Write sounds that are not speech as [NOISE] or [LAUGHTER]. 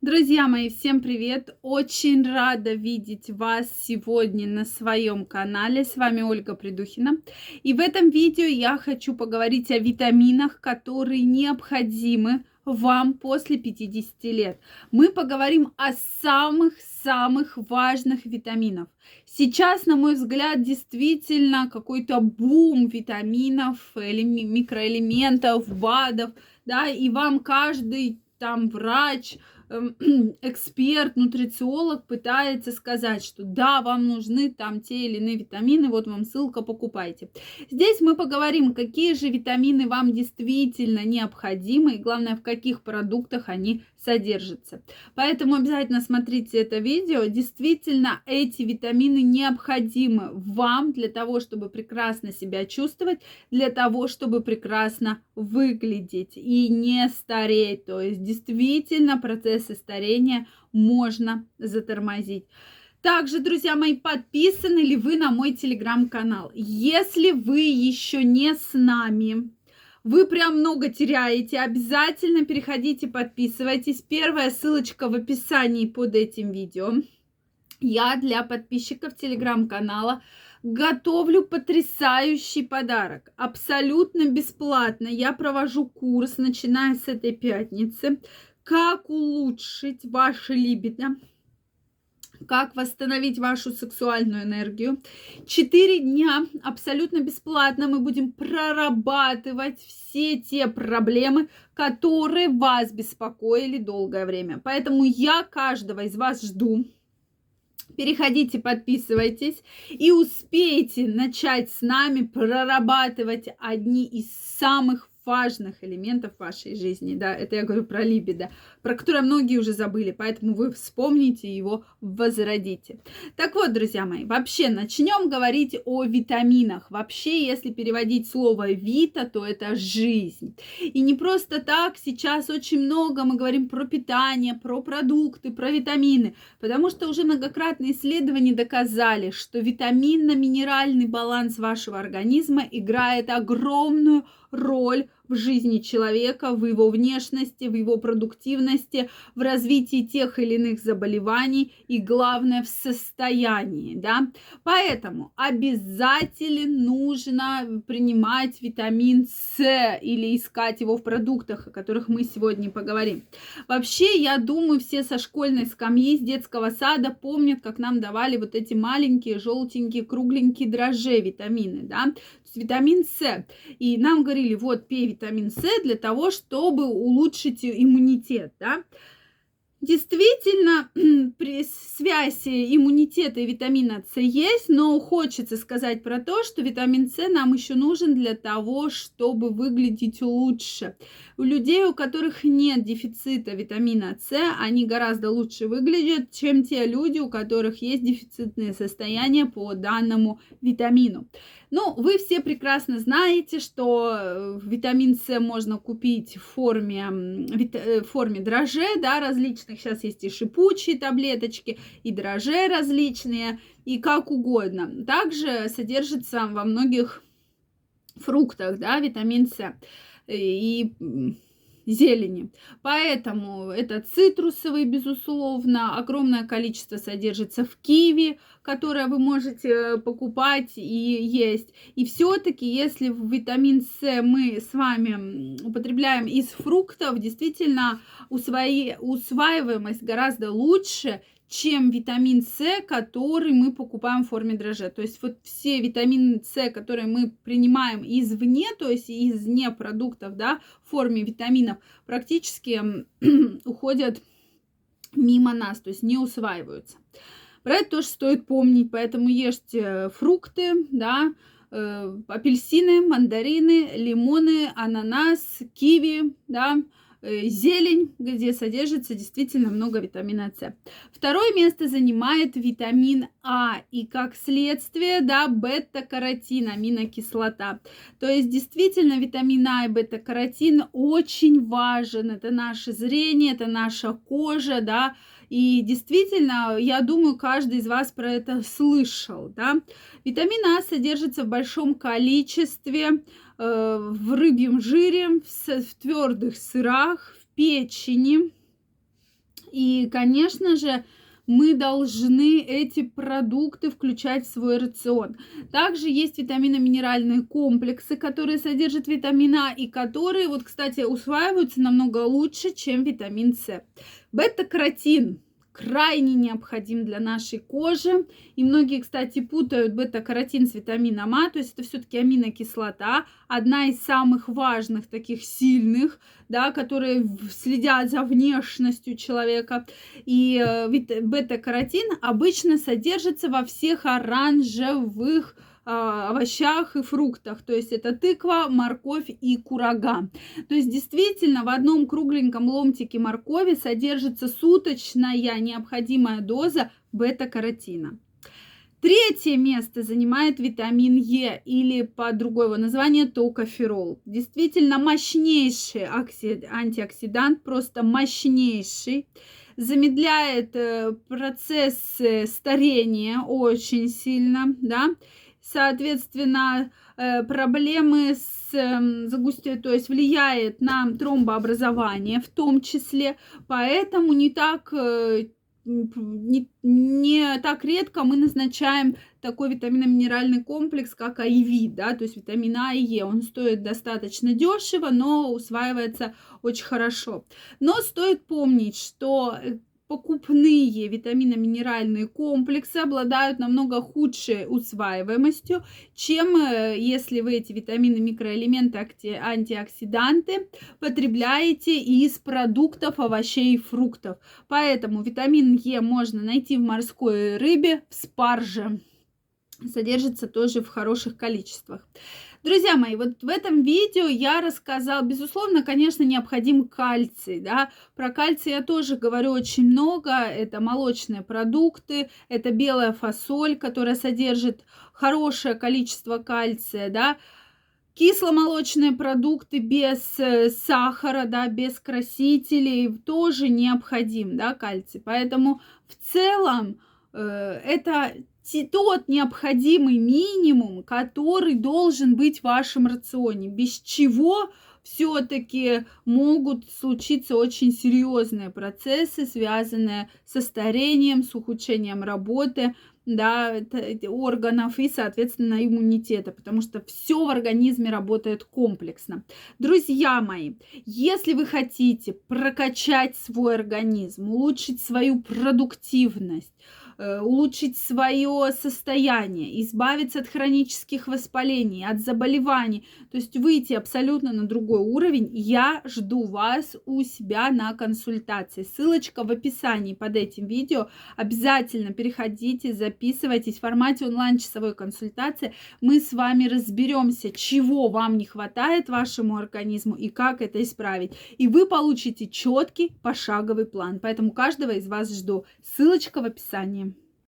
Друзья мои, всем привет! Очень рада видеть вас сегодня на своем канале. С вами Ольга Придухина. И в этом видео я хочу поговорить о витаминах, которые необходимы вам после 50 лет. Мы поговорим о самых-самых важных витаминах. Сейчас, на мой взгляд, действительно какой-то бум витаминов, микроэлементов, БАДов, да, и вам каждый там врач, [CLEARS THROAT] эксперт, нутрициолог пытается сказать, что да, вам нужны там те или иные витамины, вот вам ссылка, покупайте. Здесь мы поговорим, какие же витамины вам действительно необходимы и главное, в каких продуктах они содержится. Поэтому обязательно смотрите это видео. Действительно, эти витамины необходимы вам для того, чтобы прекрасно себя чувствовать, для того, чтобы прекрасно выглядеть и не стареть. То есть действительно процессы старения можно затормозить. Также, друзья мои, подписаны ли вы на мой телеграм-канал? Если вы еще не с нами, вы прям много теряете. Обязательно переходите, подписывайтесь. Первая ссылочка в описании под этим видео. Я для подписчиков телеграм-канала готовлю потрясающий подарок. Абсолютно бесплатно. Я провожу курс, начиная с этой пятницы. Как улучшить ваше либидо как восстановить вашу сексуальную энергию. Четыре дня абсолютно бесплатно мы будем прорабатывать все те проблемы, которые вас беспокоили долгое время. Поэтому я каждого из вас жду. Переходите, подписывайтесь и успейте начать с нами прорабатывать одни из самых важных элементов вашей жизни, да, это я говорю про либидо, про которое многие уже забыли, поэтому вы вспомните его, возродите. Так вот, друзья мои, вообще начнем говорить о витаминах. Вообще, если переводить слово вита, то это жизнь. И не просто так, сейчас очень много мы говорим про питание, про продукты, про витамины, потому что уже многократные исследования доказали, что витаминно-минеральный баланс вашего организма играет огромную роль в жизни человека, в его внешности, в его продуктивности, в развитии тех или иных заболеваний и, главное, в состоянии, да. Поэтому обязательно нужно принимать витамин С или искать его в продуктах, о которых мы сегодня поговорим. Вообще, я думаю, все со школьной скамьи, с детского сада помнят, как нам давали вот эти маленькие, желтенькие, кругленькие дрожжи витамины, да, витамин С. И нам говорили, вот, пей витамин С для того, чтобы улучшить иммунитет, да. Действительно, [CLEARS THROAT] при связи иммунитета и витамина С есть, но хочется сказать про то, что витамин С нам еще нужен для того, чтобы выглядеть лучше. У людей, у которых нет дефицита витамина С, они гораздо лучше выглядят, чем те люди, у которых есть дефицитные состояния по данному витамину. Ну, вы все прекрасно знаете, что э, витамин С можно купить в форме, э, в форме дрожжей, да, различных. Сейчас есть и шипучие таблеточки, и дрожжи различные, и как угодно. Также содержится во многих фруктах, да, витамин С. И зелени. Поэтому это цитрусовый, безусловно, огромное количество содержится в киви, которое вы можете э, покупать и есть. И все-таки, если витамин С мы с вами употребляем из фруктов, действительно усвои, усваиваемость гораздо лучше, чем витамин С, который мы покупаем в форме дрожжа. То есть вот все витамины С, которые мы принимаем извне, то есть извне продуктов, да, в форме витаминов, практически [CLEARS THROAT] уходят мимо нас, то есть не усваиваются. Про это тоже стоит помнить, поэтому ешьте фрукты, да, э, апельсины, мандарины, лимоны, ананас, киви, да, Э, зелень, где содержится действительно много витамина С. Второе место занимает витамин А и как следствие, да, бета-каротин, аминокислота. То есть действительно витамин А и бета-каротин очень важен. Это наше зрение, это наша кожа, да, и действительно, я думаю, каждый из вас про это слышал, да. Витамин А содержится в большом количестве Э, в рыбьем жире, в, в твердых сырах, в печени, И, конечно же, мы должны эти продукты включать в свой рацион. Также есть витаминно-минеральные комплексы, которые содержат витамин А и которые, вот, кстати, усваиваются намного лучше, чем витамин С. Бета-каротин крайне необходим для нашей кожи. И многие, кстати, путают бета-каротин с витамином А, то есть это все-таки аминокислота, одна из самых важных, таких сильных, да, которые следят за внешностью человека. И э, бета-каротин обычно содержится во всех оранжевых овощах и фруктах. То есть это тыква, морковь и курага. То есть действительно в одном кругленьком ломтике моркови содержится суточная необходимая доза бета-каротина. Третье место занимает витамин Е или по другой его названию токоферол. Действительно мощнейший антиоксидант, просто мощнейший. Замедляет э, процесс старения очень сильно, да, соответственно, э, проблемы с эм, загустью, то есть влияет на тромбообразование в том числе, поэтому не так э, не, не так редко мы назначаем такой витаминно-минеральный комплекс, как АИВИ, да, то есть витамин А и Е. Он стоит достаточно дешево, но усваивается очень хорошо. Но стоит помнить, что э, покупные витаминно-минеральные комплексы обладают намного худшей усваиваемостью, чем э, если вы эти витамины, микроэлементы, антиоксиданты потребляете из продуктов, овощей и фруктов. Поэтому витамин Е можно найти в морской рыбе, в спарже. Содержится тоже в хороших количествах. Друзья мои, вот в этом видео я рассказал, безусловно, конечно, необходим кальций, да, про кальций я тоже говорю очень много, это молочные продукты, это белая фасоль, которая содержит хорошее количество кальция, да, кисломолочные продукты без э, сахара, да, без красителей тоже необходим, да, кальций, поэтому в целом э, это тот необходимый минимум, который должен быть в вашем рационе, без чего все-таки могут случиться очень серьезные процессы, связанные со старением, с ухудшением работы да, органов и, соответственно, иммунитета, потому что все в организме работает комплексно. Друзья мои, если вы хотите прокачать свой организм, улучшить свою продуктивность, улучшить свое состояние, избавиться от хронических воспалений, от заболеваний, то есть выйти абсолютно на другой уровень, я жду вас у себя на консультации. Ссылочка в описании под этим видео. Обязательно переходите, записывайтесь в формате онлайн-часовой консультации. Мы с вами разберемся, чего вам не хватает вашему организму и как это исправить. И вы получите четкий пошаговый план. Поэтому каждого из вас жду. Ссылочка в описании.